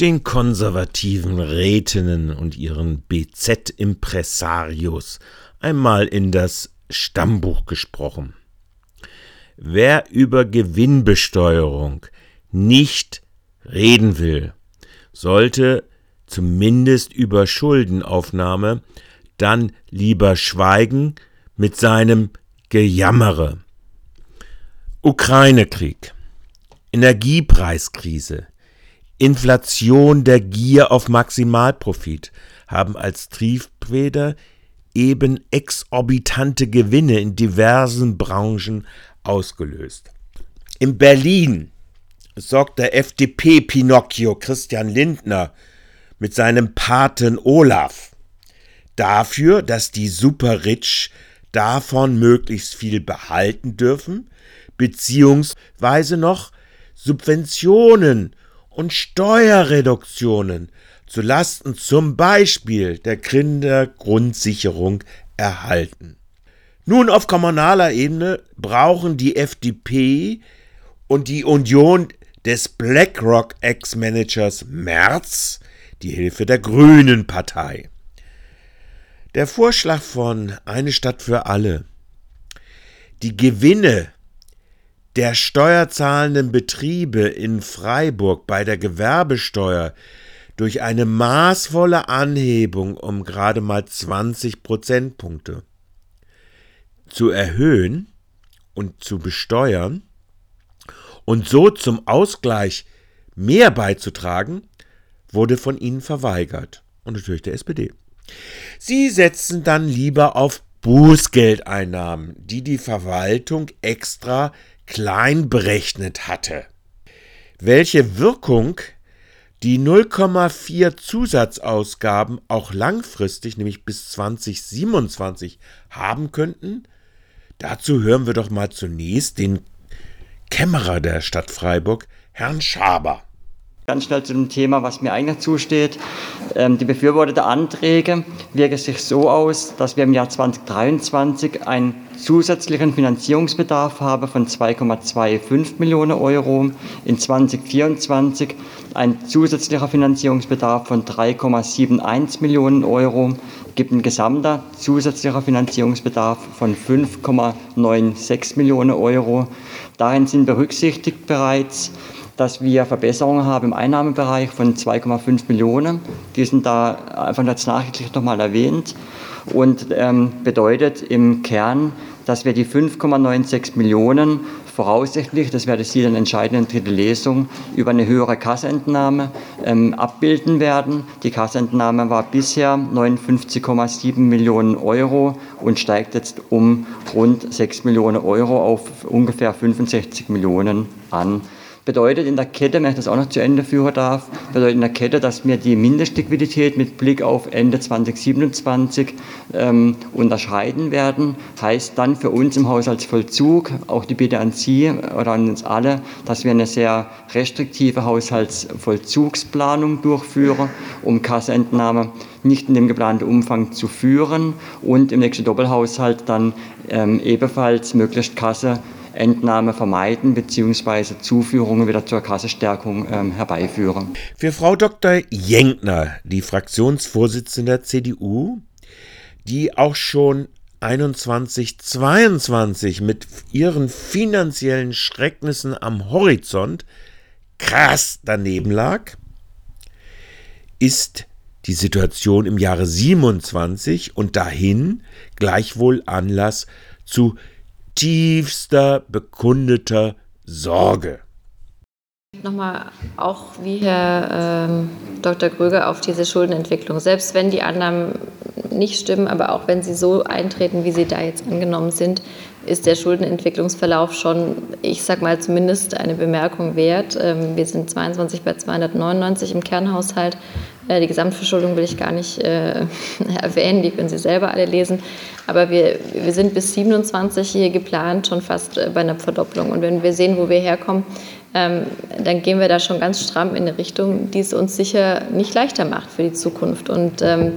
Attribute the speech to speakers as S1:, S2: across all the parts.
S1: den konservativen Rätinnen und ihren BZ-Impressarios einmal in das Stammbuch gesprochen. Wer über Gewinnbesteuerung nicht reden will, sollte zumindest über Schuldenaufnahme dann lieber schweigen mit seinem Gejammere. Ukraine-Krieg, Energiepreiskrise, Inflation der Gier auf Maximalprofit haben als Triebfeder eben exorbitante Gewinne in diversen Branchen ausgelöst. In Berlin sorgt der FDP-Pinocchio Christian Lindner mit seinem Paten Olaf dafür, dass die Superrich davon möglichst viel behalten dürfen, beziehungsweise noch Subventionen und Steuerreduktionen zu Lasten zum Beispiel der Kindergrundsicherung erhalten. Nun auf kommunaler Ebene brauchen die FDP und die Union des BlackRock Ex-Managers Merz die Hilfe der Grünen Partei. Der Vorschlag von Eine Stadt für alle, die Gewinne der steuerzahlenden Betriebe in Freiburg bei der Gewerbesteuer durch eine maßvolle Anhebung um gerade mal 20 Prozentpunkte zu erhöhen und zu besteuern und so zum Ausgleich mehr beizutragen, wurde von ihnen verweigert und natürlich der SPD. Sie setzen dann lieber auf Bußgeldeinnahmen, die die Verwaltung extra klein berechnet hatte. Welche Wirkung die 0,4 Zusatzausgaben auch langfristig, nämlich bis 2027, haben könnten, dazu hören wir doch mal zunächst den Kämmerer der Stadt Freiburg, Herrn Schaber.
S2: Ganz schnell zu dem Thema, was mir eigentlich zusteht. Ähm, die Befürworter Anträge wirken sich so aus, dass wir im Jahr 2023 einen zusätzlichen Finanzierungsbedarf haben von 2,25 Millionen Euro, in 2024 ein zusätzlicher Finanzierungsbedarf von 3,71 Millionen Euro, gibt ein gesamter zusätzlicher Finanzierungsbedarf von 5,96 Millionen Euro. Darin sind berücksichtigt bereits dass wir Verbesserungen haben im Einnahmebereich von 2,5 Millionen. Die sind da einfach als nachrichtlich nochmal erwähnt und ähm, bedeutet im Kern, dass wir die 5,96 Millionen voraussichtlich, das werde Sie dann entscheiden in dritte Lesung, über eine höhere Kasseentnahme ähm, abbilden werden. Die Kasseentnahme war bisher 59,7 Millionen Euro und steigt jetzt um rund 6 Millionen Euro auf ungefähr 65 Millionen an. Bedeutet in der Kette, wenn ich das auch noch zu Ende führen darf, bedeutet in der Kette, dass wir die Mindestliquidität mit Blick auf Ende 2027 ähm, unterscheiden werden. Heißt dann für uns im Haushaltsvollzug, auch die Bitte an Sie oder an uns alle, dass wir eine sehr restriktive Haushaltsvollzugsplanung durchführen, um Kasseentnahme nicht in dem geplanten Umfang zu führen und im nächsten Doppelhaushalt dann ähm, ebenfalls möglichst Kasse Entnahme vermeiden bzw. Zuführungen wieder zur Kassestärkung ähm, herbeiführen.
S1: Für Frau Dr. Jenkner, die Fraktionsvorsitzende der CDU, die auch schon 21, 22 mit ihren finanziellen Schrecknissen am Horizont krass daneben lag, ist die Situation im Jahre 27 und dahin gleichwohl Anlass zu tiefster bekundeter Sorge.
S3: Nochmal auch wie Herr ähm, Dr. Gröger auf diese Schuldenentwicklung. Selbst wenn die Annahmen nicht stimmen, aber auch wenn sie so eintreten, wie sie da jetzt angenommen sind, ist der Schuldenentwicklungsverlauf schon, ich sag mal, zumindest eine Bemerkung wert. Ähm, wir sind 22 bei 299 im Kernhaushalt. Äh, die Gesamtverschuldung will ich gar nicht äh, erwähnen, die können Sie selber alle lesen. Aber wir, wir sind bis 27 hier geplant, schon fast äh, bei einer Verdopplung. Und wenn wir sehen, wo wir herkommen, ähm, dann gehen wir da schon ganz stramm in eine Richtung, die es uns sicher nicht leichter macht für die Zukunft. Und ähm,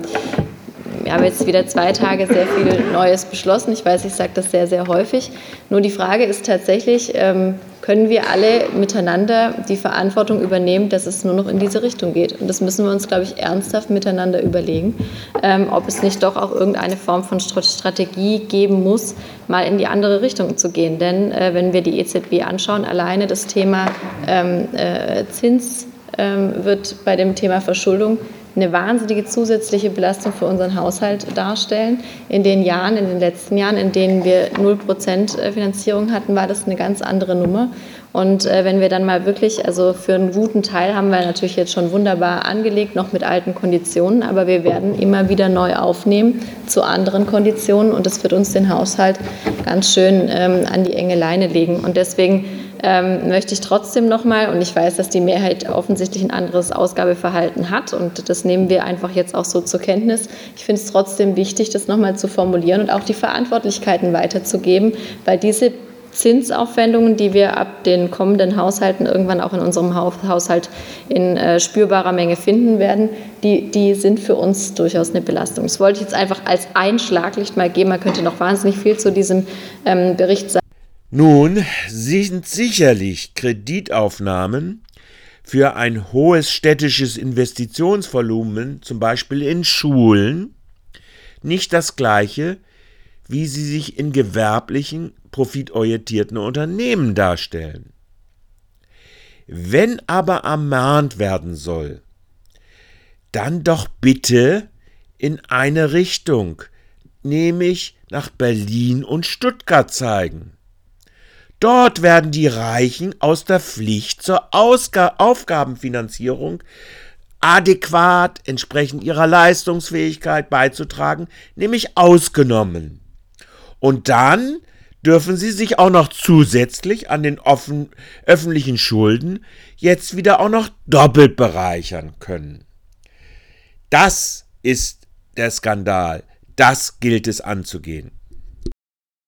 S3: wir haben jetzt wieder zwei Tage sehr viel Neues beschlossen. Ich weiß, ich sage das sehr, sehr häufig. Nur die Frage ist tatsächlich, ähm, können wir alle miteinander die Verantwortung übernehmen, dass es nur noch in diese Richtung geht. Und das müssen wir uns, glaube ich, ernsthaft miteinander überlegen, ähm, ob es nicht doch auch irgendeine Form von Strategie geben muss, mal in die andere Richtung zu gehen. Denn äh, wenn wir die EZB anschauen, alleine das Thema ähm, äh, Zins wird bei dem Thema Verschuldung eine wahnsinnige zusätzliche Belastung für unseren Haushalt darstellen. In den Jahren, in den letzten Jahren, in denen wir 0% äh, Finanzierung hatten, war das eine ganz andere Nummer. Und äh, wenn wir dann mal wirklich, also für einen guten Teil haben wir natürlich jetzt schon wunderbar angelegt, noch mit alten Konditionen, aber wir werden immer wieder neu aufnehmen zu anderen Konditionen und das wird uns den Haushalt ganz schön ähm, an die enge Leine legen. Und deswegen ähm, möchte ich trotzdem nochmal, und ich weiß, dass die Mehrheit offensichtlich ein anderes Ausgabeverhalten hat und das nehmen wir einfach jetzt auch so zur Kenntnis. Ich finde es trotzdem wichtig, das nochmal zu formulieren und auch die Verantwortlichkeiten weiterzugeben, weil diese Zinsaufwendungen, die wir ab den kommenden Haushalten irgendwann auch in unserem Haushalt in äh, spürbarer Menge finden werden, die, die sind für uns durchaus eine Belastung. Das wollte ich jetzt einfach als ein Schlaglicht mal geben. Man könnte noch wahnsinnig viel zu diesem ähm, Bericht sagen.
S1: Nun sind sicherlich Kreditaufnahmen für ein hohes städtisches Investitionsvolumen, zum Beispiel in Schulen, nicht das gleiche, wie sie sich in gewerblichen, profitorientierten Unternehmen darstellen. Wenn aber ermahnt werden soll, dann doch bitte in eine Richtung, nämlich nach Berlin und Stuttgart zeigen. Dort werden die Reichen aus der Pflicht zur Ausga Aufgabenfinanzierung adäquat entsprechend ihrer Leistungsfähigkeit beizutragen, nämlich ausgenommen. Und dann dürfen sie sich auch noch zusätzlich an den offen, öffentlichen Schulden jetzt wieder auch noch doppelt bereichern können. Das ist der Skandal. Das gilt es anzugehen.